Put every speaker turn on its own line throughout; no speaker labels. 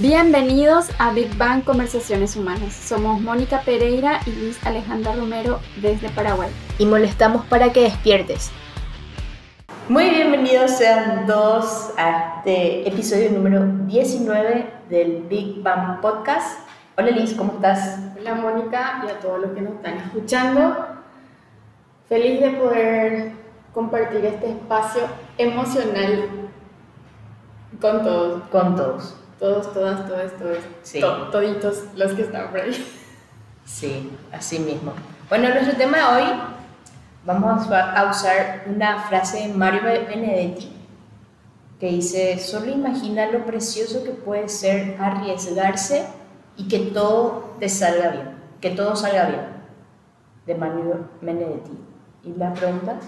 Bienvenidos a Big Bang Conversaciones Humanas. Somos Mónica Pereira y Luis Alejandra Romero desde Paraguay.
Y molestamos para que despiertes. Muy bienvenidos sean todos a este episodio número 19 del Big Bang Podcast. Hola Liz, ¿cómo estás?
Hola Mónica y a todos los que nos están escuchando. Feliz de poder compartir este espacio emocional con todos.
Con todos.
Todos, todas, todos, todos.
Sí.
To- toditos los que están por ahí.
Sí, así mismo. Bueno, nuestro tema de hoy vamos a usar una frase de Mario Benedetti que dice, solo imagina lo precioso que puede ser arriesgarse y que todo te salga bien, que todo salga bien, de Mario Benedetti. ¿Y la pregunta?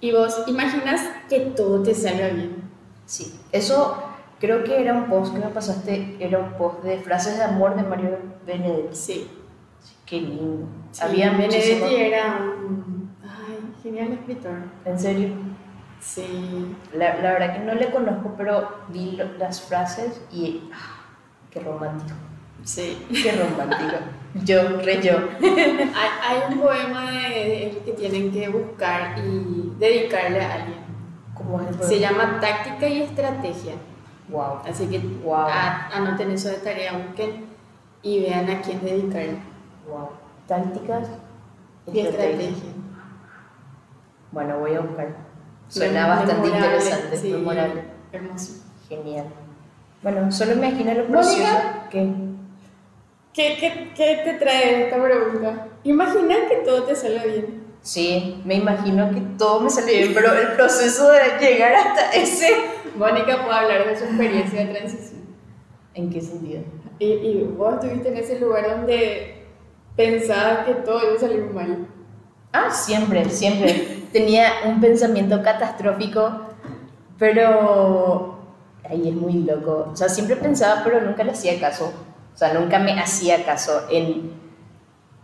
Y vos imaginas que todo te salga bien.
Sí, eso creo que era un post que me pasaste, era un post de frases de amor de Mario Benedetti.
Sí.
Qué lindo.
Sí,
Había
Benedetti
muchísimo-
era un ay, genial escritor.
¿En serio?
Sí.
La, la verdad que no le conozco, pero vi lo- las frases y ah, qué romántico,
Sí.
qué romántico. yo, re yo.
Hay, hay un poema de que tienen que buscar y dedicarle a alguien.
¿Cómo es el
Se llama Táctica y Estrategia.
Wow.
Así que
Wow.
a- anoten eso de tarea, busquen y vean a quién dedicarle.
Wow. Tácticas
Y estrategia.
Bueno, voy a buscar. Suena
Mem-
bastante
memorable,
interesante,
sí,
memorable.
Hermoso.
Genial. Bueno, solo imagina lo precioso que.
¿Qué, qué, qué te trae esta pregunta? Imagina que todo te salga bien.
Sí, me imagino que todo me sale bien, pero el proceso de llegar hasta ese.
Mónica puede hablar de su experiencia de transición.
¿En qué sentido?
Y, y vos estuviste en ese lugar donde pensabas que todo iba a salir mal.
Ah, siempre, siempre. Tenía un pensamiento catastrófico, pero ahí es muy loco. O sea, siempre pensaba, pero nunca le hacía caso. O sea, nunca me hacía caso en,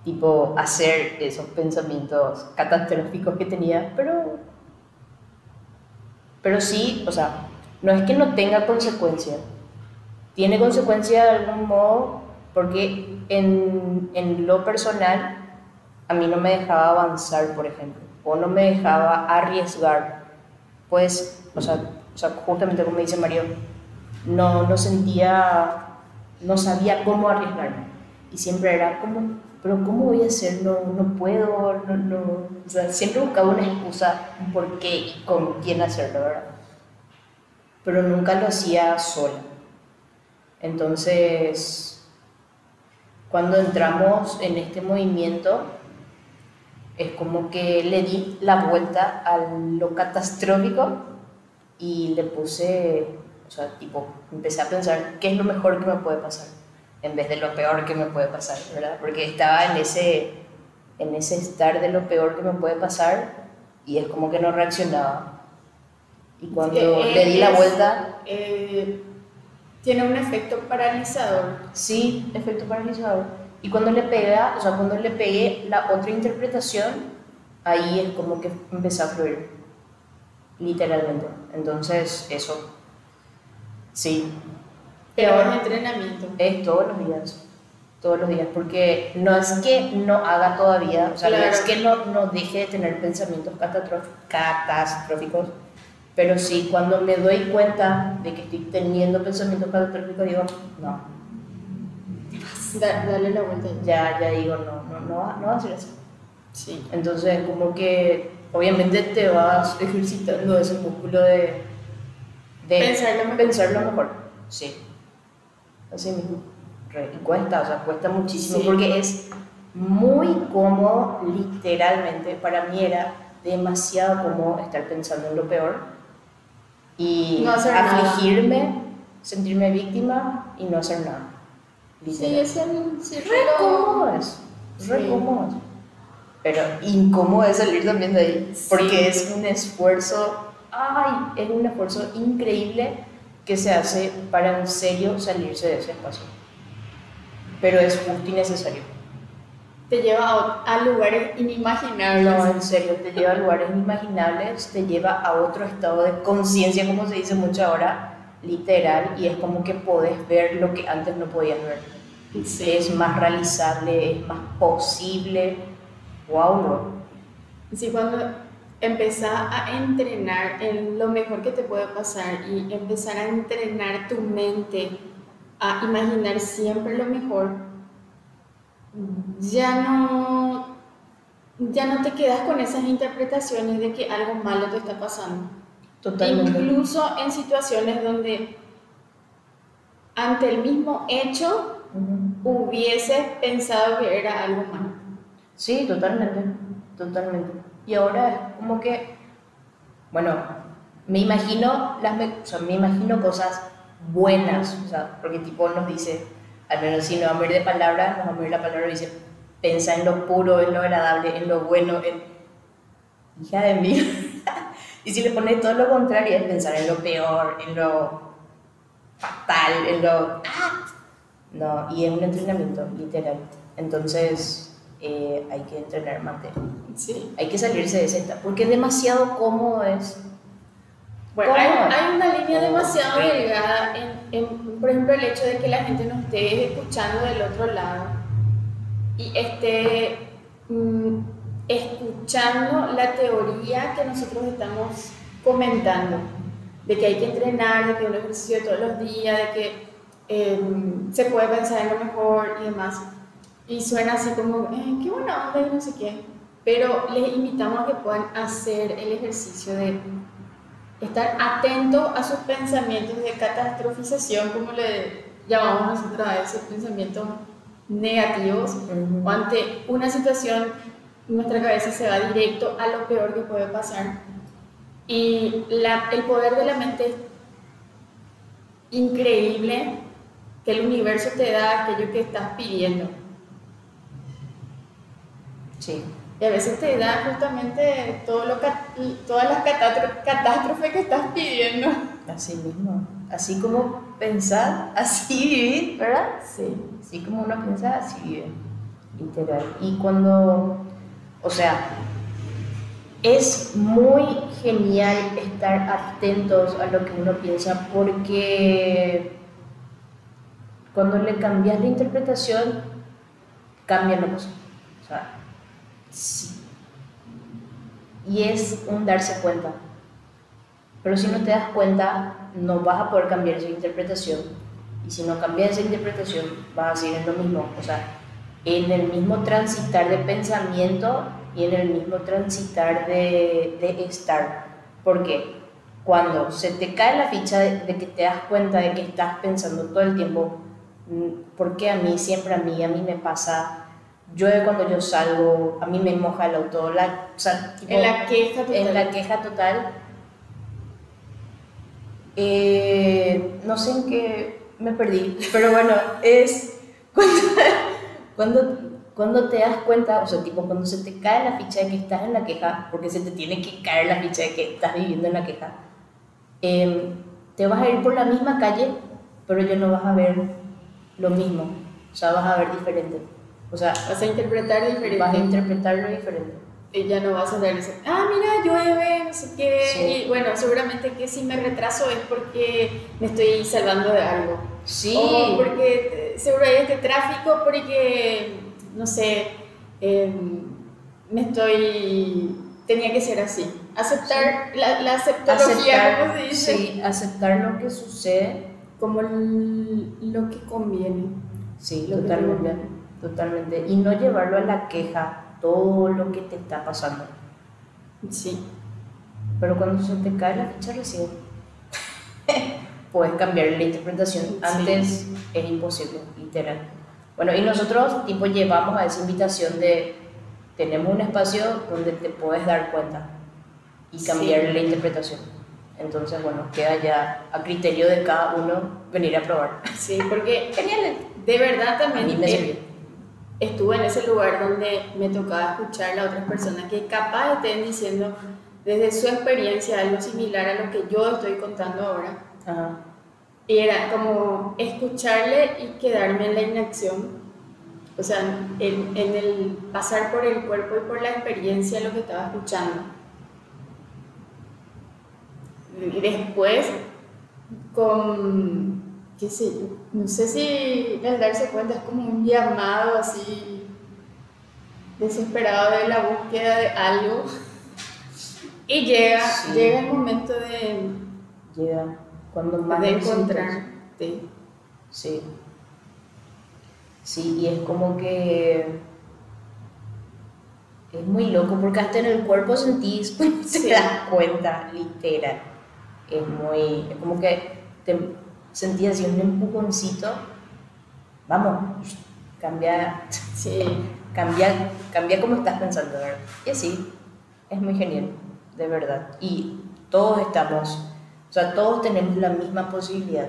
tipo, hacer esos pensamientos catastróficos que tenía, pero, pero sí, o sea, no es que no tenga consecuencia. Tiene consecuencia de algún modo, porque en, en lo personal a mí no me dejaba avanzar, por ejemplo, o no me dejaba arriesgar, pues, o sea, o sea justamente como dice Mario, no, no sentía, no sabía cómo arriesgarme. Y siempre era como, pero ¿cómo voy a hacer? No, no puedo, no, no. Siempre buscaba una excusa, por qué y con quién hacerlo, ¿verdad? Pero nunca lo hacía sola. Entonces, cuando entramos en este movimiento, es como que le di la vuelta a lo catastrófico y le puse, o sea, tipo, empecé a pensar qué es lo mejor que me puede pasar, en vez de lo peor que me puede pasar, ¿verdad? Porque estaba en ese, en ese estar de lo peor que me puede pasar y es como que no reaccionaba. Y cuando
Eh,
le di la
es-
vuelta,
eh, tiene un efecto paralizador.
Sí, efecto paralizador. Y cuando le pegué, o sea, cuando le pegué la otra interpretación, ahí es como que empecé a fluir, literalmente. Entonces, eso, sí,
Pero es entrenamiento.
es todos los días, todos los días, porque no es que no haga todavía, o sea, no es que no, no deje de tener pensamientos catastróf- catastróficos, pero sí, cuando me doy cuenta de que estoy teniendo pensamientos catastróficos, digo, no,
Da- dale la vuelta.
ya, ya digo, no, no, no, va- no va a ser así.
Sí.
Entonces, como que obviamente te vas ejercitando ese músculo de, de
Pensarlo mejor.
pensarlo mejor. Sí, así mismo. Y cuesta, o sea, cuesta muchísimo
Sí.
porque es muy cómodo, literalmente. Para mí era demasiado cómodo estar pensando en lo peor y
No hacer nada.
afligirme, sentirme víctima y no hacer nada.
Sí,
Literal.
es el.
Re cómodo es, re
Sí.
cómodo. Pero incómodo es salir también de ahí,
Sí.
porque es un esfuerzo, ay, es un esfuerzo increíble que se hace para en serio salirse de ese espacio. Pero es justo y necesario.
Te lleva a, a lugares inimaginables.
No, en serio, te lleva a lugares inimaginables, te lleva a otro estado de conciencia, como se dice mucho ahora, literal y es como que podés ver lo que antes no podías ver. Es más realizable, es más posible. ¡Wow! ¿no?
Sí, cuando empezás a entrenar en lo mejor que te puede pasar y empezar a entrenar tu mente a imaginar siempre lo mejor, ya no, ya no te quedas con esas interpretaciones de que algo malo te está pasando. Totalmente. Incluso en situaciones donde ante el mismo hecho hubieses pensado que era algo malo.
Sí, totalmente, totalmente. Y ahora es como que, bueno, me imagino, las, o me imagino cosas buenas, o sea, porque tipo nos dice, al menos si no vamos a ir de palabras, nos vamos a ir la palabra dice, pensa en lo puro, en lo agradable, en lo bueno, en... Hija de mí. y si le pones todo lo contrario, es pensar en lo peor, en lo fatal, en lo... ¡Ah! No, y es un entrenamiento, literal. Entonces, eh, hay que entrenar más
Sí.
Hay que salirse de esa porque es demasiado cómodo es
bueno, hay, una línea demasiado delgada en, por ejemplo, el hecho de que la gente nos esté escuchando del otro lado y esté mm, escuchando la teoría que nosotros estamos comentando, de que hay que entrenar, de que un ejercicio todos los días, de que em, se puede pensar en lo mejor y demás. Y suena así como, eh, qué buena onda y no sé qué. Pero les invitamos a que puedan hacer el ejercicio de estar atento a sus pensamientos de catastrofización, como le llamamos nosotros a esos pensamientos negativos, o ante una situación, nuestra cabeza se va directo a lo peor que puede pasar. Y la, el poder de la mente es increíble que el universo te da aquello que estás pidiendo.
Sí.
Y a veces te da justamente todo lo, todas las catástrofes que estás pidiendo.
Así mismo. Así como pensar, así vivir, ¿verdad?
Sí.
Así como uno piensa, así vive. Literal. Y cuando, o sea, es muy genial estar atentos a lo que uno piensa porque cuando le cambias la interpretación, cambia la cosa. O sea, Sí. Y es un darse cuenta. Pero si no te das cuenta, no vas a poder cambiar esa interpretación. Y si no cambias esa interpretación, vas a seguir en lo mismo. O sea, en el mismo transitar de pensamiento y en el mismo transitar de, estar. Porque cuando se te cae la ficha de, de, que te das cuenta de que estás pensando todo el tiempo, mm, ¿por qué a mí, siempre a mí, a mí me pasa llueve cuando yo salgo, a mí me moja el auto, la,
en la queja total.
En la queja total. Eh, no sé en qué me perdí, pero bueno, es cuando, cuando, cuando, te das cuenta, o sea, tipo cuando se te cae la ficha de que estás en la queja, porque se te tiene que caer la ficha de que estás viviendo en la queja, em, te vas a ir por la misma calle, pero ya no vas a ver lo mismo, o sea, vas a ver diferente. O sea,
vas a interpretar diferente.
Vas a interpretarlo diferente.
Y ya no vas a ver ah, mira, llueve, no sé qué. Y bueno, seguramente que si me retraso es porque me estoy salvando de algo.
Sí.
O porque seguro hay este tráfico porque, no sé, em, me estoy. tenía que ser así. Aceptar la, la aceptología,
¿cómo se dice? Sí, aceptar lo que sucede.
Como lo que conviene.
Sí, totalmente. Totalmente. Y no llevarlo a la queja, todo lo que te está pasando.
Sí.
Pero cuando se te cae la ficha recién, puedes cambiar la interpretación. Antes es imposible, literal. Bueno, y nosotros, tipo, llevamos a esa invitación de tenemos un espacio donde te puedes dar cuenta y cambiar la interpretación. Entonces, bueno, queda ya a criterio de cada uno venir a probar.
Sí, porque genial, de verdad también.
me
estuve en ese lugar donde me tocaba escuchar a otras personas que capaz estén diciendo desde su experiencia algo similar a lo que yo estoy contando ahora. Y era como escucharle y quedarme en la inacción. O sea, en, en, el pasar por el cuerpo y por la experiencia lo que estaba escuchando. Y después con, qué sé yo, no sé si al darse cuenta es como un llamado así desesperado de la búsqueda de algo y llega, llega el momento de,
llega cuando más
de encontrarte.
Sí. Sí, y es como que es muy loco porque hasta en el cuerpo sentís, pues te das cuenta, literal. Es muy, es como que te sentías así un empujoncito. Vamos, cambia, sí. cambia, cambia cómo estás pensando, ¿verdad? Y así, es muy genial, de verdad. Y todos estamos, o sea, todos tenemos la misma posibilidad.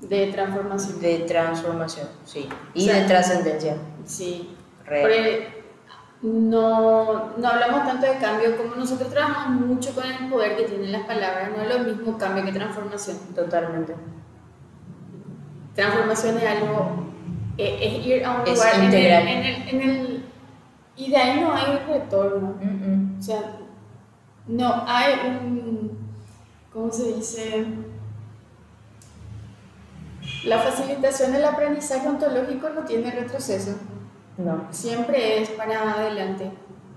De transformación.
De transformación, sí. Y de trascendencia.
Sí. Real no, no hablamos tanto de cambio como nosotros trabajamos mucho con el poder que tienen las palabras, no es lo mismo cambio que transformación.
Totalmente.
Transformación es algo, eh, es, ir a un lugar en el, en, el, y de ahí no hay retorno. O sea, no hay un, ¿cómo se dice? La facilitación del aprendizaje ontológico no tiene retroceso.
No.
Siempre es para adelante.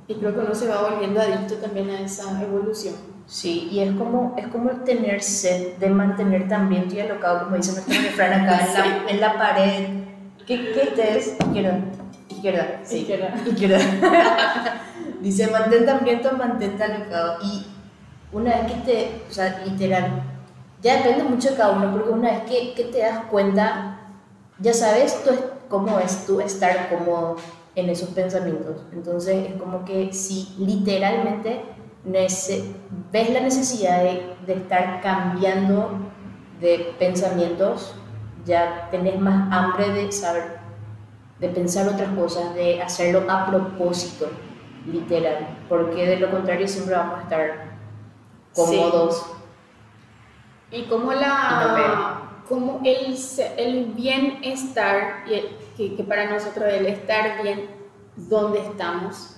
Y creo que uno se va volviendo adicto también a esa evolución.
Sí, y es como, es como tener sed de mantener también, estoy alocado, como dice nuestro refrán acá, en, la, en la pared. ¿Qué, qué es? Izquierda. Izquierda. Sí. Izquierda. Izquierda. dice, mantén hambriento, mantente alocado. Y una vez que te, o sea, literal, ya depende mucho de cada uno, porque una vez que, que te das cuenta, ya sabes, tú cómo es tú estar cómodo en esos pensamientos. Entonces es como que si literalmente ves la necesidad de, de estar cambiando de pensamientos, ya tenés más hambre de saber, de pensar otras cosas, de hacerlo a propósito, literal, porque de lo contrario siempre vamos a estar cómodos.
Y como la como el, el bienestar, que, que, para nosotros el estar bien donde estamos,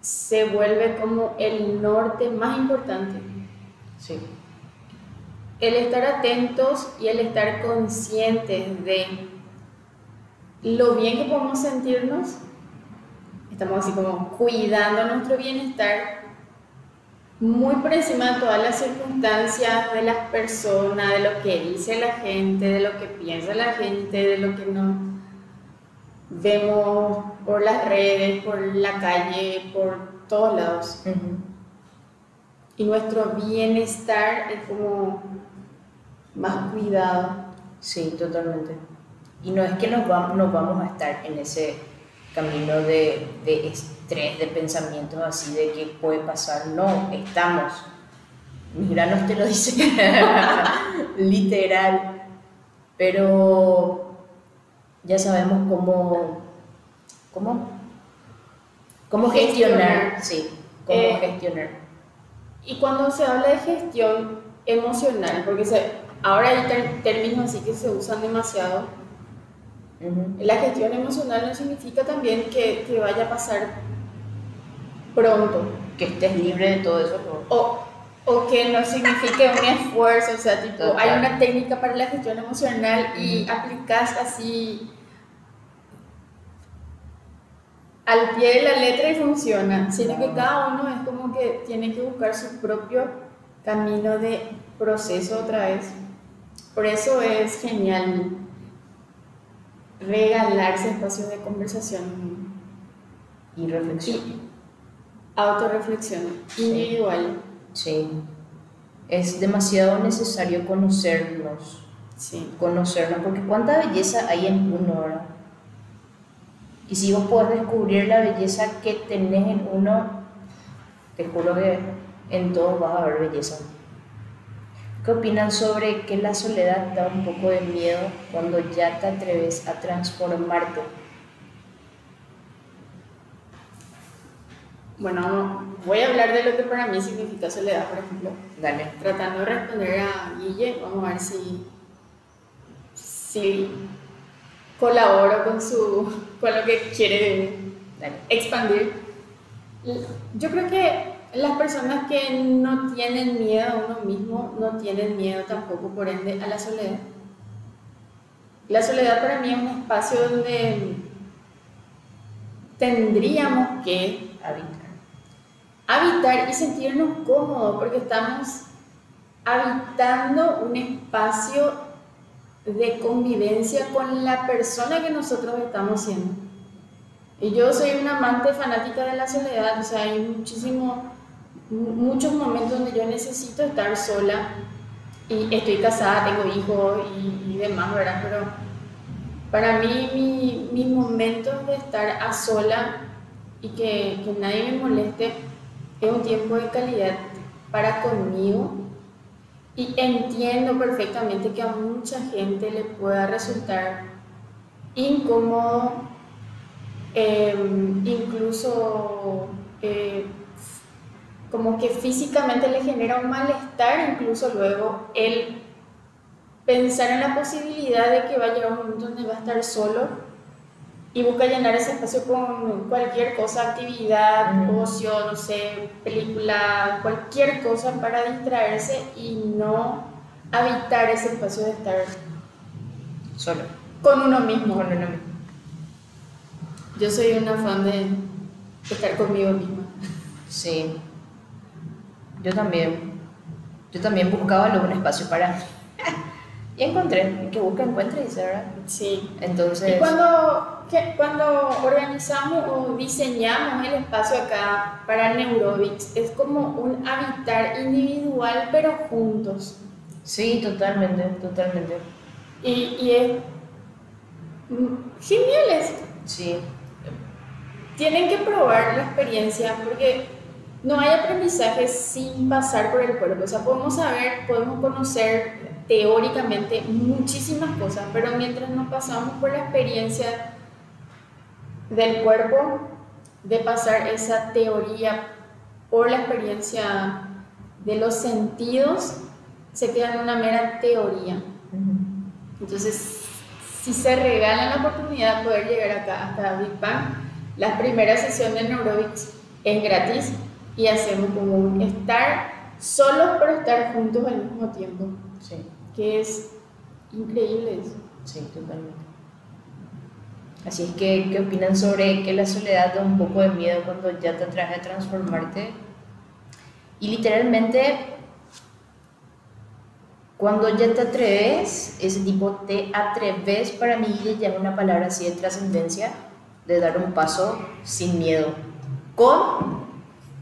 se vuelve como el norte más importante.
Sí.
El estar atentos y el estar conscientes de lo bien que podemos sentirnos, estamos así como cuidando nuestro bienestar muy por encima de todas las circunstancias de las personas, de lo que dice la gente, de lo que piensa la gente, de lo que nos vemos por las redes, por la calle, por todos lados. Y nuestro bienestar es como más cuidado.
Sí, totalmente. Y no es que nos, nos vamos a estar en ese camino de, de estrés, de pensamientos así de que puede pasar. No, estamos. Mis granos te lo dicen literal. Pero ya sabemos cómo, cómo, cómo gestionar, sí, cómo eh, gestionar.
Y cuando se habla de gestión emocional, porque se, ahora hay términos así que se usan demasiado, la gestión emocional no significa también que, que, vaya a pasar pronto.
Que estés libre de todo eso.
O, o que no signifique un esfuerzo, o sea, tipo, hay una técnica para la gestión emocional y aplicas así al pie de la letra y funciona, sino que cada uno es como que tiene que buscar su propio camino de proceso otra vez. Por eso es genial regalarse espacios de conversación
y reflexión.
autorreflexión individual.
Sí. Es demasiado necesario conocernos.
Sí.
Conocernos, porque cuánta belleza hay en uno, ¿verdad? Y si vos podés descubrir la belleza que tenés en uno, te juro que en todo vas a ver belleza. ¿Qué opinan sobre que la soledad da un poco de miedo cuando ya te atreves a transformarte?
Bueno, voy a hablar de lo que para mí significa soledad, por ejemplo.
Dale.
Tratando de responder a Guille, vamos a ver si, si colaboro con, su, con lo que quiere expandir. Yo creo que las personas que no tienen miedo a uno mismo, no tienen miedo tampoco, por ende, a la soledad. La soledad para mí es un espacio donde tendríamos que
habitar.
Habitar y sentirnos cómodos, porque estamos habitando un espacio de convivencia con la persona que nosotros estamos siendo. Y yo soy una amante fanática de la soledad, o sea, hay muchísimo, muchos momentos donde yo necesito estar sola y estoy casada, tengo hijos y, demás, ¿verdad? Pero para mí mi, mis momentos de estar a sola y que nadie me moleste es un tiempo de calidad para conmigo y entiendo perfectamente que a mucha gente le pueda resultar incómodo, em, incluso eh, como que físicamente le genera un malestar, incluso luego el pensar en la posibilidad de que va a llegar un momento donde va a estar solo y busca llenar ese espacio con cualquier cosa, actividad, ocio, no sé, película, cualquier cosa para distraerse y no habitar ese espacio de estar
solo.
Con uno mismo.
Con uno mismo.
Yo soy una fan de estar conmigo misma.
Sí. Yo también. Yo también buscaba algún espacio para y encontré, que busca encuentre, dice, ¿verdad?
Sí.
Entonces...
Y cuando, cuando organizamos o diseñamos el espacio acá para Neurobics, es como un habitar individual, pero juntos.
Sí, totalmente, totalmente.
Y, y es genial
Sí.
Tienen que probar la experiencia porque no hay aprendizaje sin pasar por el cuerpo. O sea, podemos saber, podemos conocer teóricamente muchísimas cosas, pero mientras nos pasamos por la experiencia del cuerpo, de pasar esa teoría por la experiencia de los sentidos, se queda en una mera teoría. Entonces, si se regalan la oportunidad de poder llegar acá hasta Big Bang, la primera sesión de Neurobics es gratis y hacemos como un estar solos pero estar juntos al mismo tiempo.
Sí
que es increíble eso.
Sí, totalmente. Así es que, ¿qué opinan sobre que la soledad da un poco de miedo cuando ya te atrae a transformarte? Y literalmente, cuando ya te atreves, ese tipo te atreves, para mí ya es una palabra así de trascendencia, de dar un paso sin miedo. Con,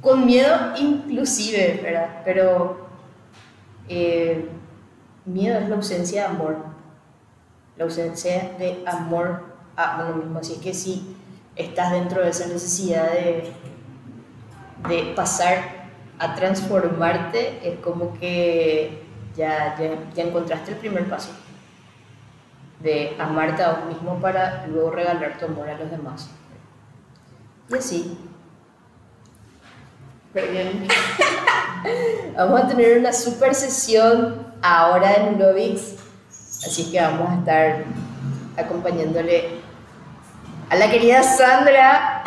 con miedo inclusive, ¿verdad? Pero... Eh, Miedo es la ausencia de amor, la ausencia de amor a uno mismo. Así que si estás dentro de esa necesidad de, de pasar a transformarte, es como que ya, ya, ya encontraste el primer paso de amarte a vos mismo para luego regalar tu amor a los demás. Y así.
Bien.
Vamos a tener una super sesión ahora en Lovix, así que vamos a estar acompañándole a la querida Sandra,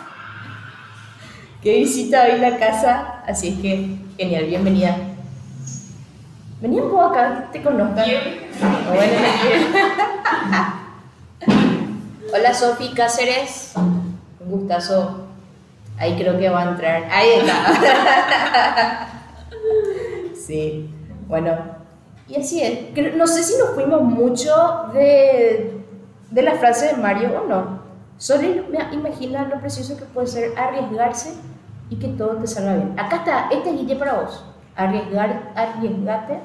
que visita hoy la casa, así es que genial, bienvenida. Venía un poco acá, te conozco. Hola Sofi Cáceres, un gustazo. Ahí creo que va a entrar. Ahí está. sí. Bueno, y así es. No sé si nos fuimos mucho de, de la frase de Mario o no. Solo imagina lo precioso que puede ser arriesgarse y que todo te salga bien. Acá está, este guille para vos. Arriesgar, arriesgate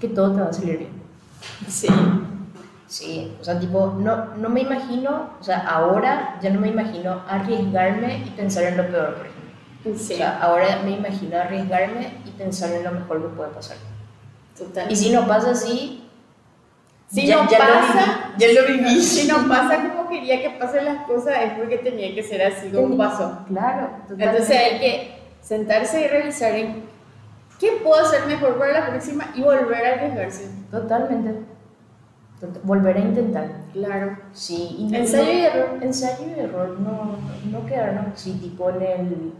que todo te va a salir bien.
Sí.
Sí, o sea, tipo, no, no me imagino, o sea, ahora ya no me imagino arriesgarme y pensar en lo peor, por ejemplo. Sí. O sea, ahora me imagino arriesgarme y pensar en lo mejor que puede pasar. Y si no pasa así,
si no pasa, ya lo viví. Si no pasa como quería que pasen las cosas, es porque tenía que ser así como pasó.
Claro.
Entonces hay que sentarse y revisar en qué puedo hacer mejor para la próxima y volver a arriesgarse.
Totalmente. Volver a intentar.
Claro.
Sí.
ensayo y error.
Ensayo y error. No, no quedarnos así, tipo en el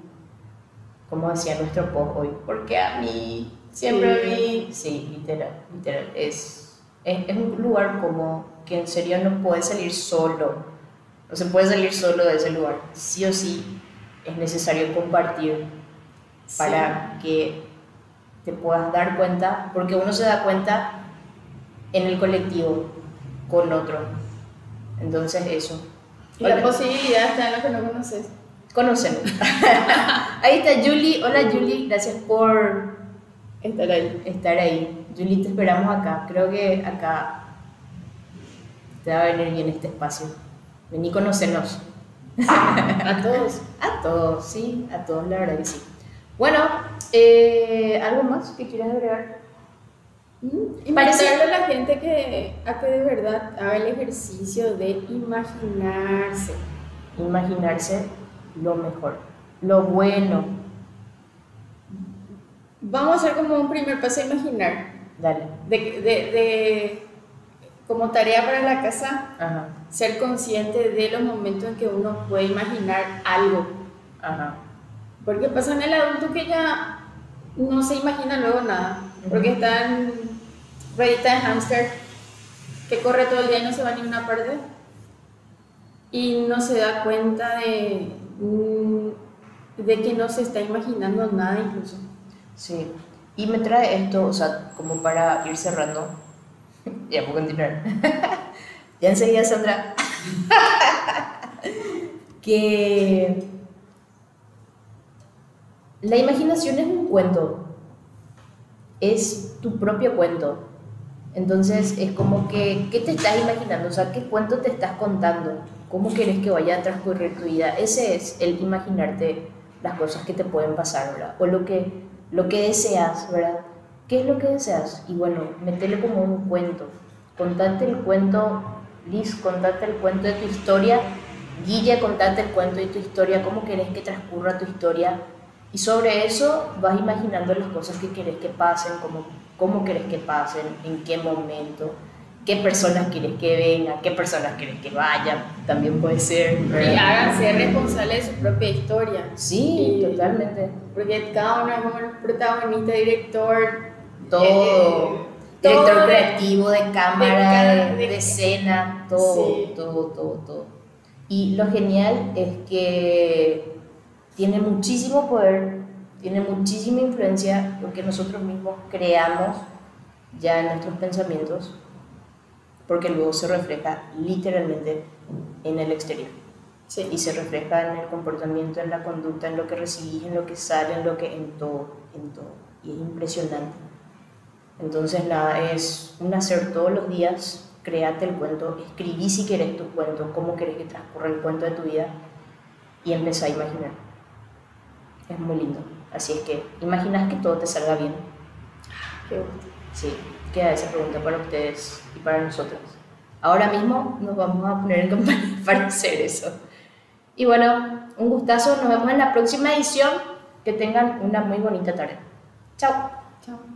como decía nuestro post hoy, porque a mí siempre vi, sí, literal, literal, es, es, es, un lugar como que en serio no puede salir solo, no se puede salir solo de ese lugar, sí o sí es necesario compartir para que te puedas dar cuenta, porque uno se da cuenta en el colectivo con otro. Entonces eso.
Y la posibilidad está en lo que no conoces.
Conocemos. ahí está Julie. Hola Julie, gracias por
estar ahí.
Estar ahí. Julie, te esperamos acá. Creo que acá te va a venir bien este espacio. Vení, conocernos.
a todos.
A todos, sí, a todos, la verdad que sí. Bueno, eh, ¿algo más que quieras agregar?
Parecerle a la gente que, a que de verdad haga el ejercicio de imaginarse.
Imaginarse lo mejor, lo bueno.
Vamos a hacer como un primer paso a imaginar.
Dale.
De, de, de como tarea para la casa, ser consciente de los momentos en que uno puede imaginar algo.
Ajá.
Porque pasa en el adulto que ya no se imagina luego nada, porque está en ruedita de hamster que corre todo el día y no se va a ninguna parte y no se da cuenta de, mm, de que no se está imaginando nada incluso.
Sí, y me trae esto, o sea, como para ir cerrando, ya puedo continuar, ya enseguida Sandra, que la imaginación es un cuento, es tu propio cuento. Entonces es como que, ¿qué te estás imaginando? O sea, ¿qué cuento te estás contando? ¿Cómo quieres que vaya a transcurrir tu vida? Ese es el imaginarte las cosas que te pueden pasar, ¿verdad? O lo que, lo que deseas, ¿verdad? ¿Qué es lo que deseas? Y bueno, metele como un cuento. Contate el cuento, Liz, contate el cuento de tu historia. Guille, contate el cuento de tu historia. ¿Cómo querés que transcurra tu historia? Y sobre eso vas imaginando las cosas que quieres que pasen, cómo, cómo querés que pasen, en qué momento, qué personas quieres que vengan, qué personas quieres que vayan, también puede ser.
Y háganse responsables de su propia historia.
Sí, totalmente.
Porque cada uno es el protagonista, director,
todo. Eh, director creativo de cámara, de, escena, todo, todo, todo, todo. Y lo genial es que tiene muchísimo poder, tiene muchísima influencia lo que nosotros mismos creamos ya en nuestros pensamientos, porque luego se refleja literalmente en el exterior. Y se refleja en el comportamiento, en la conducta, en lo que recibís, en lo que sale, en lo que, en todo, en todo. Y es impresionante. Entonces, nada, es un hacer todos los días, créate el cuento, escribí si querés tu cuento, cómo querés que transcurra el cuento de tu vida y empezá a imaginar es muy lindo. Así es que, ¿imaginas que todo te salga bien?
Qué gusto.
Sí, queda esa pregunta para ustedes y para nosotros. Ahora mismo nos vamos a poner en campaña para hacer eso. Y bueno, un gustazo. Nos vemos en la próxima edición. Que tengan una muy bonita tarde. Chao.
Chao.